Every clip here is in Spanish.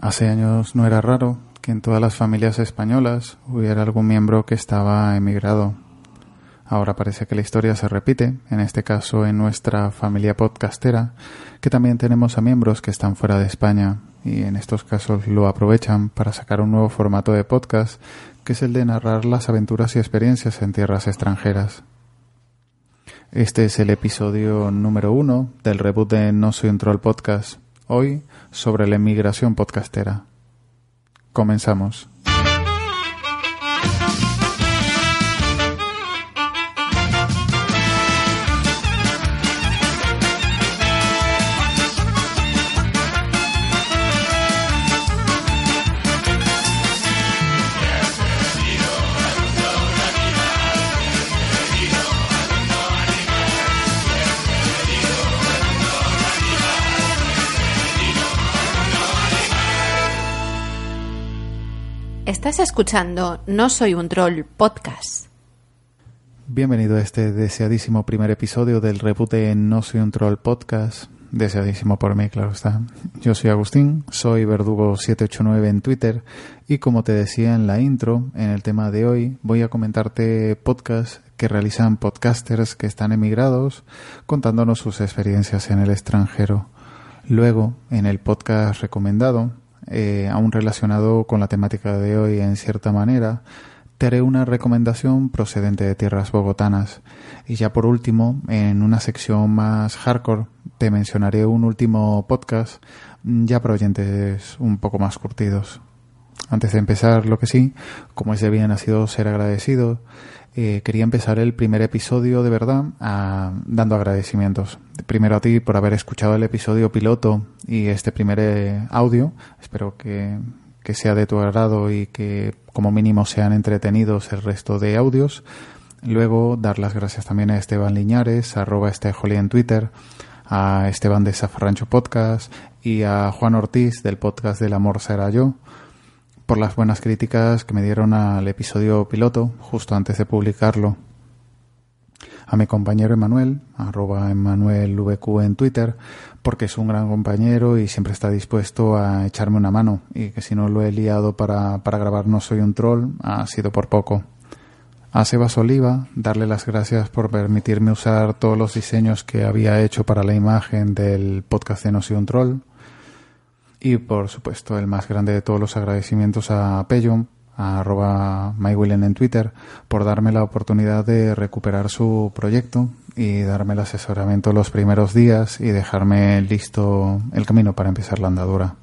Hace años no era raro que en todas las familias españolas hubiera algún miembro que estaba emigrado. Ahora parece que la historia se repite, en este caso en nuestra familia podcastera, que también tenemos a miembros que están fuera de España y en estos casos lo aprovechan para sacar un nuevo formato de podcast que es el de narrar las aventuras y experiencias en tierras extranjeras. Este es el episodio número uno del reboot de No Soy un Troll Podcast Hoy sobre la emigración podcastera. Comenzamos. Estás escuchando No Soy un Troll podcast. Bienvenido a este deseadísimo primer episodio del reboot de No Soy un Troll podcast. Deseadísimo por mí, claro está. Yo soy Agustín, soy Verdugo789 en Twitter y como te decía en la intro, en el tema de hoy voy a comentarte podcasts que realizan podcasters que están emigrados contándonos sus experiencias en el extranjero. Luego, en el podcast recomendado, eh, aún relacionado con la temática de hoy en cierta manera, te haré una recomendación procedente de tierras bogotanas. Y ya por último, en una sección más hardcore, te mencionaré un último podcast ya para oyentes un poco más curtidos. Antes de empezar, lo que sí, como es de bien ha ser agradecido, eh, quería empezar el primer episodio de verdad dando agradecimientos. Primero a ti por haber escuchado el episodio piloto y este primer eh, audio. Espero que, que sea de tu agrado y que como mínimo sean entretenidos el resto de audios. Luego dar las gracias también a Esteban Liñares, arroba estejoli en Twitter, a Esteban de Zafarrancho Podcast y a Juan Ortiz del podcast del amor será yo por las buenas críticas que me dieron al episodio piloto justo antes de publicarlo. A mi compañero Emanuel, arroba VQ en Twitter, porque es un gran compañero y siempre está dispuesto a echarme una mano y que si no lo he liado para, para grabar No Soy un Troll, ha sido por poco. A Sebas Oliva, darle las gracias por permitirme usar todos los diseños que había hecho para la imagen del podcast de No Soy un Troll. Y por supuesto, el más grande de todos los agradecimientos a Pellum, a arroba MyWillen en Twitter, por darme la oportunidad de recuperar su proyecto y darme el asesoramiento los primeros días y dejarme listo el camino para empezar la andadura.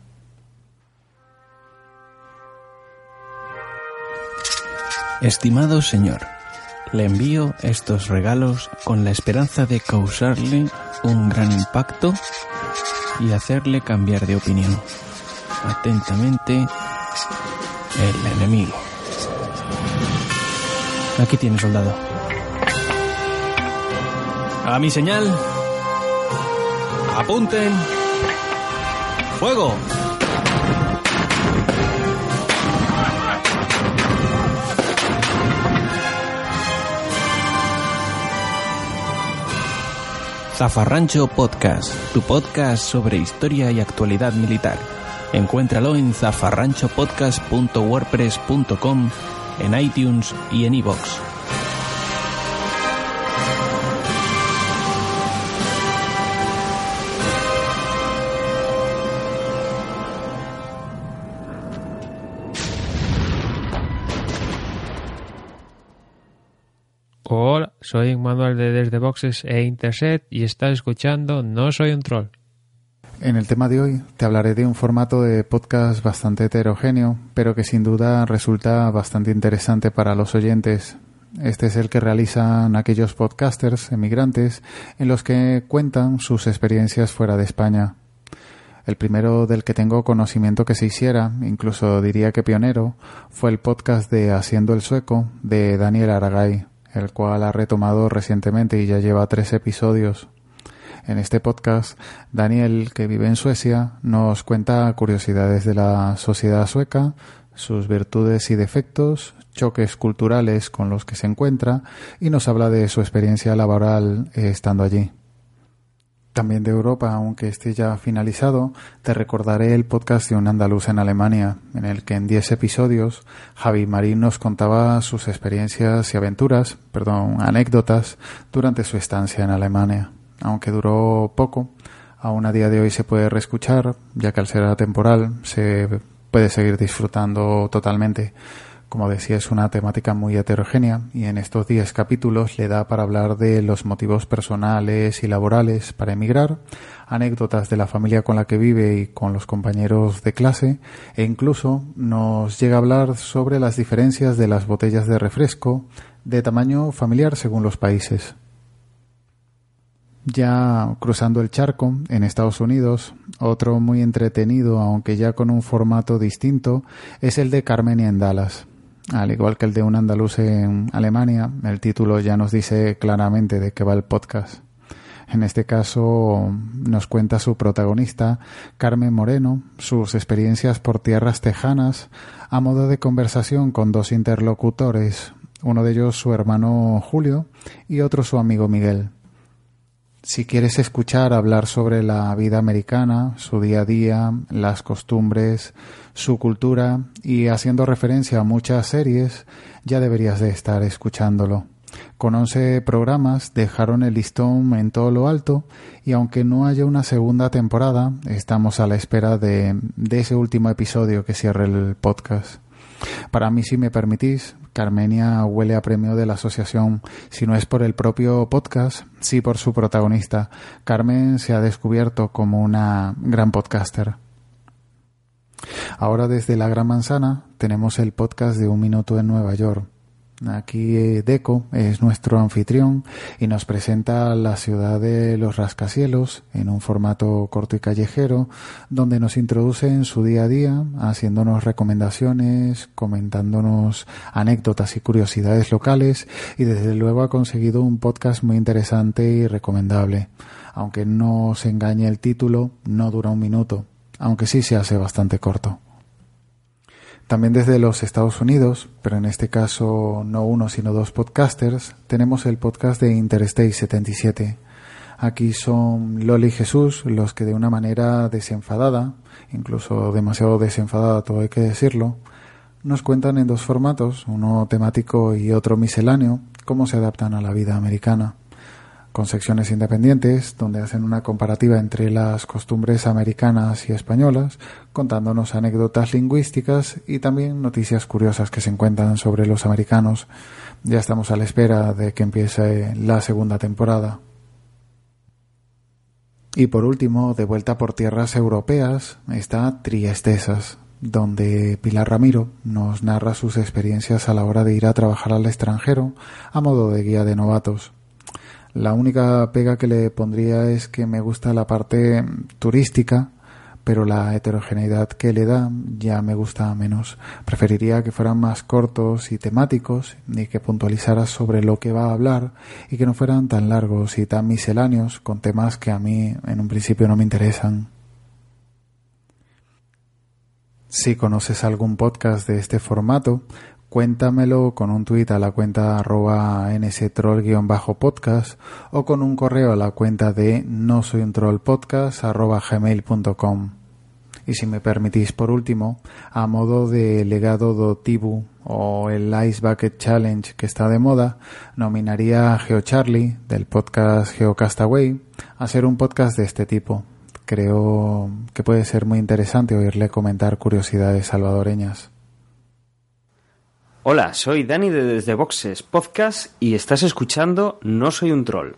Estimado señor, le envío estos regalos con la esperanza de causarle un gran impacto y hacerle cambiar de opinión. Atentamente, el enemigo. Aquí tiene soldado. A mi señal. Apunten. Fuego. Zafarrancho Podcast, tu podcast sobre historia y actualidad militar. Encuéntralo en zafarranchopodcast.wordpress.com, en iTunes y en iVoox. Soy Manuel de Desde Boxes e Interset y estás escuchando No Soy un Troll. En el tema de hoy te hablaré de un formato de podcast bastante heterogéneo, pero que sin duda resulta bastante interesante para los oyentes. Este es el que realizan aquellos podcasters emigrantes en los que cuentan sus experiencias fuera de España. El primero del que tengo conocimiento que se hiciera, incluso diría que pionero, fue el podcast de Haciendo el Sueco de Daniel Aragay el cual ha retomado recientemente y ya lleva tres episodios. En este podcast, Daniel, que vive en Suecia, nos cuenta curiosidades de la sociedad sueca, sus virtudes y defectos, choques culturales con los que se encuentra y nos habla de su experiencia laboral estando allí. También de Europa, aunque esté ya finalizado, te recordaré el podcast de un andaluz en Alemania, en el que en 10 episodios Javi Marín nos contaba sus experiencias y aventuras, perdón, anécdotas durante su estancia en Alemania. Aunque duró poco, aún a día de hoy se puede reescuchar, ya que al ser atemporal se puede seguir disfrutando totalmente. Como decía, es una temática muy heterogénea y en estos 10 capítulos le da para hablar de los motivos personales y laborales para emigrar, anécdotas de la familia con la que vive y con los compañeros de clase e incluso nos llega a hablar sobre las diferencias de las botellas de refresco de tamaño familiar según los países. Ya cruzando el charco, en Estados Unidos, otro muy entretenido, aunque ya con un formato distinto, es el de Carmenia en Dallas. Al igual que el de un andaluz en Alemania, el título ya nos dice claramente de qué va el podcast. En este caso nos cuenta su protagonista, Carmen Moreno, sus experiencias por tierras tejanas, a modo de conversación con dos interlocutores, uno de ellos su hermano Julio y otro su amigo Miguel. Si quieres escuchar hablar sobre la vida americana, su día a día, las costumbres, su cultura y haciendo referencia a muchas series, ya deberías de estar escuchándolo. Con 11 programas dejaron el listón en todo lo alto y aunque no haya una segunda temporada, estamos a la espera de, de ese último episodio que cierre el podcast. Para mí, si me permitís, Carmenia huele a premio de la asociación, si no es por el propio podcast, sí por su protagonista. Carmen se ha descubierto como una gran podcaster. Ahora desde la Gran Manzana tenemos el podcast de Un Minuto en Nueva York. Aquí eh, Deco es nuestro anfitrión y nos presenta la ciudad de los rascacielos en un formato corto y callejero donde nos introduce en su día a día haciéndonos recomendaciones, comentándonos anécdotas y curiosidades locales y desde luego ha conseguido un podcast muy interesante y recomendable. Aunque no se engañe el título, no dura un minuto, aunque sí se hace bastante corto. También desde los Estados Unidos, pero en este caso no uno sino dos podcasters, tenemos el podcast de Interstate 77. Aquí son Loli y Jesús los que de una manera desenfadada, incluso demasiado desenfadada, todo hay que decirlo, nos cuentan en dos formatos, uno temático y otro misceláneo, cómo se adaptan a la vida americana con secciones independientes donde hacen una comparativa entre las costumbres americanas y españolas, contándonos anécdotas lingüísticas y también noticias curiosas que se encuentran sobre los americanos. Ya estamos a la espera de que empiece la segunda temporada. Y por último, de vuelta por tierras europeas, está Triestesas, donde Pilar Ramiro nos narra sus experiencias a la hora de ir a trabajar al extranjero a modo de guía de novatos. La única pega que le pondría es que me gusta la parte turística, pero la heterogeneidad que le da ya me gusta menos. Preferiría que fueran más cortos y temáticos y que puntualizara sobre lo que va a hablar y que no fueran tan largos y tan misceláneos con temas que a mí en un principio no me interesan. Si conoces algún podcast de este formato, cuéntamelo con un tuit a la cuenta arroba nstroll-podcast o con un correo a la cuenta de no soy podcast arroba. Y si me permitís por último, a modo de legado do Tibu o el Ice Bucket Challenge que está de moda, nominaría a GeoCharlie del podcast GeoCastaway a hacer un podcast de este tipo. Creo que puede ser muy interesante oírle comentar curiosidades salvadoreñas. Hola, soy Dani de Desde Boxes Podcast y estás escuchando No Soy un Troll.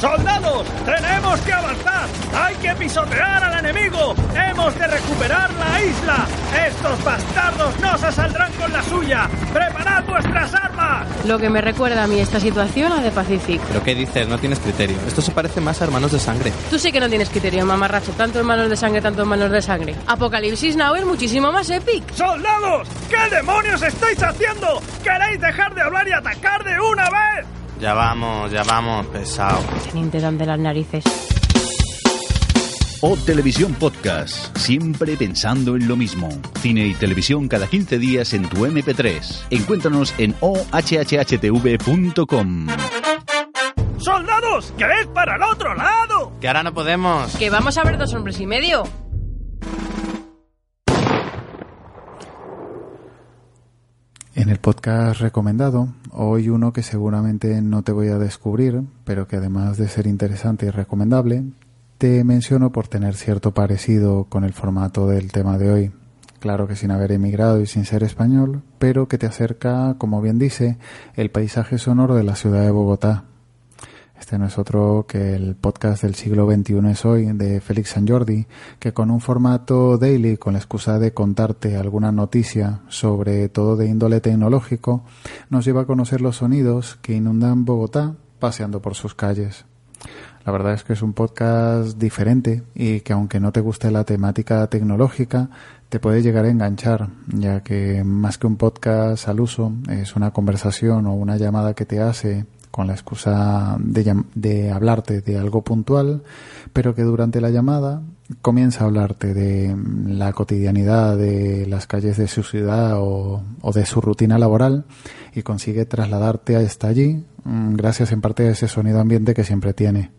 ¡Soldados! ¡Tenemos que avanzar! ¡Hay que pisotear al enemigo! ¡Hemos de recuperar la isla! ¡Estos bastardos no se saldrán con la suya! ¡Preparad vuestras armas! Lo que me recuerda a mí esta situación a de Pacific. ¿Pero qué dices? No tienes criterio. Esto se parece más a Hermanos de Sangre. Tú sí que no tienes criterio, mamarracho. Tanto hermanos de sangre, tanto hermanos de sangre. Apocalipsis Now es muchísimo más epic. ¡Soldados! ¿Qué demonios estáis haciendo? ¿Queréis dejar de hablar y atacar de una vez? Ya vamos, ya vamos, pesado. Se de las narices. O Televisión Podcast, siempre pensando en lo mismo. Cine y televisión cada 15 días en tu MP3. Encuéntranos en ohhhtv.com. ¡Soldados! ¡Que es para el otro lado! Que ahora no podemos. Que vamos a ver dos hombres y medio. En el podcast recomendado, hoy uno que seguramente no te voy a descubrir, pero que además de ser interesante y recomendable, te menciono por tener cierto parecido con el formato del tema de hoy. Claro que sin haber emigrado y sin ser español, pero que te acerca, como bien dice, el paisaje sonoro de la ciudad de Bogotá. Este no es otro que el podcast del siglo XXI es hoy de Félix San Jordi, que con un formato daily, con la excusa de contarte alguna noticia, sobre todo de índole tecnológico, nos lleva a conocer los sonidos que inundan Bogotá paseando por sus calles. La verdad es que es un podcast diferente y que aunque no te guste la temática tecnológica, te puede llegar a enganchar, ya que más que un podcast al uso, es una conversación o una llamada que te hace con la excusa de, hablarte de algo puntual, pero que durante la llamada comienza a hablarte de la cotidianidad de las calles de su ciudad o, o de su rutina laboral y consigue trasladarte hasta allí gracias en parte a ese sonido ambiente que siempre tiene.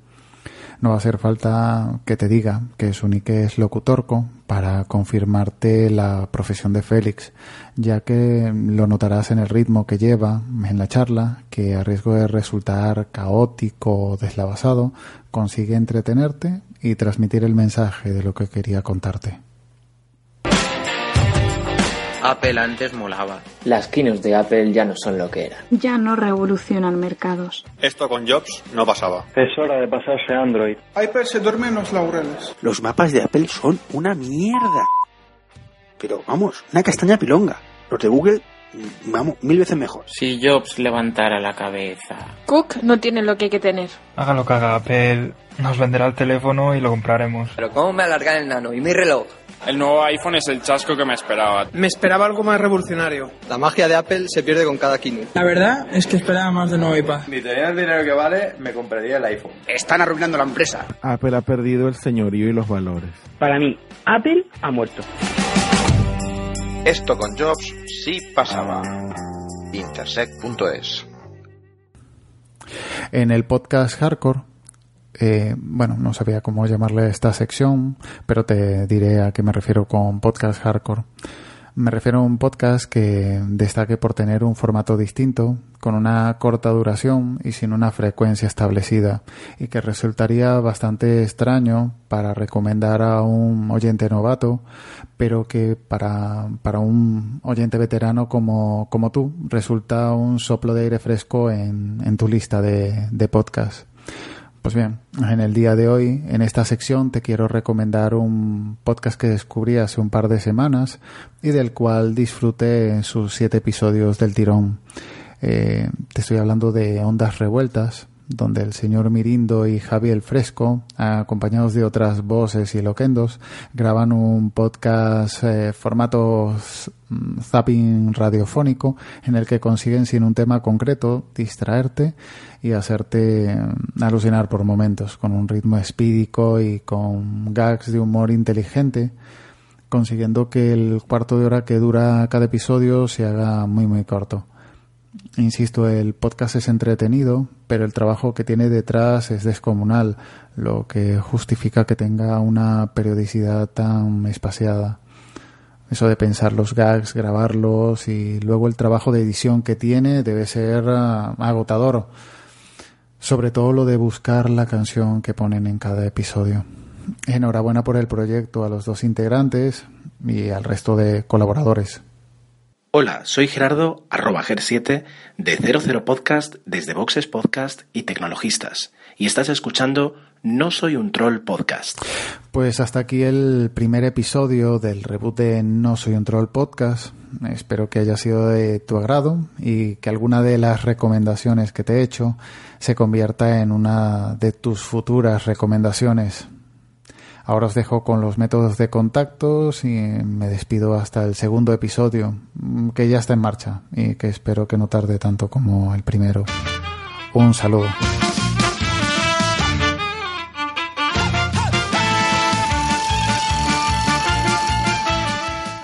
No va a hacer falta que te diga que su nick es locutorco para confirmarte la profesión de Félix, ya que lo notarás en el ritmo que lleva en la charla, que a riesgo de resultar caótico o deslavazado, consigue entretenerte y transmitir el mensaje de lo que quería contarte. Apple antes molaba. Las keynotes de Apple ya no son lo que eran. Ya no revolucionan mercados. Esto con Jobs no pasaba. Es hora de pasarse a Android. iPad se duerme en los laureles. Los mapas de Apple son una mierda. Pero vamos, una castaña pilonga. Los de Google, vamos, mil veces mejor. Si Jobs levantara la cabeza. Cook no tiene lo que hay que tener. Haga lo que haga Apple, nos venderá el teléfono y lo compraremos. Pero ¿cómo me alargan el nano? ¿Y mi reloj? El nuevo iPhone es el chasco que me esperaba. Me esperaba algo más revolucionario. La magia de Apple se pierde con cada keynote. La verdad es que esperaba más de nuevo iPad. Ni tenía el dinero que vale, me compraría el iPhone. Están arruinando la empresa. Apple ha perdido el señorío y los valores. Para mí, Apple ha muerto. Esto con Jobs sí pasaba. Intersect.es En el podcast Hardcore eh, bueno, no sabía cómo llamarle esta sección, pero te diré a qué me refiero con podcast hardcore. Me refiero a un podcast que destaque por tener un formato distinto, con una corta duración y sin una frecuencia establecida, y que resultaría bastante extraño para recomendar a un oyente novato, pero que para, para un oyente veterano como, como tú resulta un soplo de aire fresco en, en tu lista de, de podcasts. Pues bien, en el día de hoy, en esta sección, te quiero recomendar un podcast que descubrí hace un par de semanas y del cual disfruté en sus siete episodios del tirón. Eh, te estoy hablando de Ondas Revueltas, donde el señor Mirindo y Javier Fresco, acompañados de otras voces y loquendos, graban un podcast eh, formato zapping radiofónico en el que consiguen sin un tema concreto distraerte y hacerte alucinar por momentos con un ritmo espídico y con gags de humor inteligente consiguiendo que el cuarto de hora que dura cada episodio se haga muy muy corto. Insisto, el podcast es entretenido, pero el trabajo que tiene detrás es descomunal, lo que justifica que tenga una periodicidad tan espaciada. Eso de pensar los gags, grabarlos y luego el trabajo de edición que tiene debe ser uh, agotador. Sobre todo lo de buscar la canción que ponen en cada episodio. Enhorabuena por el proyecto a los dos integrantes y al resto de colaboradores. Hola, soy Gerardo, arroba ger7, de 00 Podcast, desde Boxes Podcast y Tecnologistas. Y estás escuchando No Soy un Troll Podcast. Pues hasta aquí el primer episodio del reboot de No Soy un Troll Podcast. Espero que haya sido de tu agrado y que alguna de las recomendaciones que te he hecho se convierta en una de tus futuras recomendaciones. Ahora os dejo con los métodos de contactos y me despido hasta el segundo episodio, que ya está en marcha y que espero que no tarde tanto como el primero. Un saludo.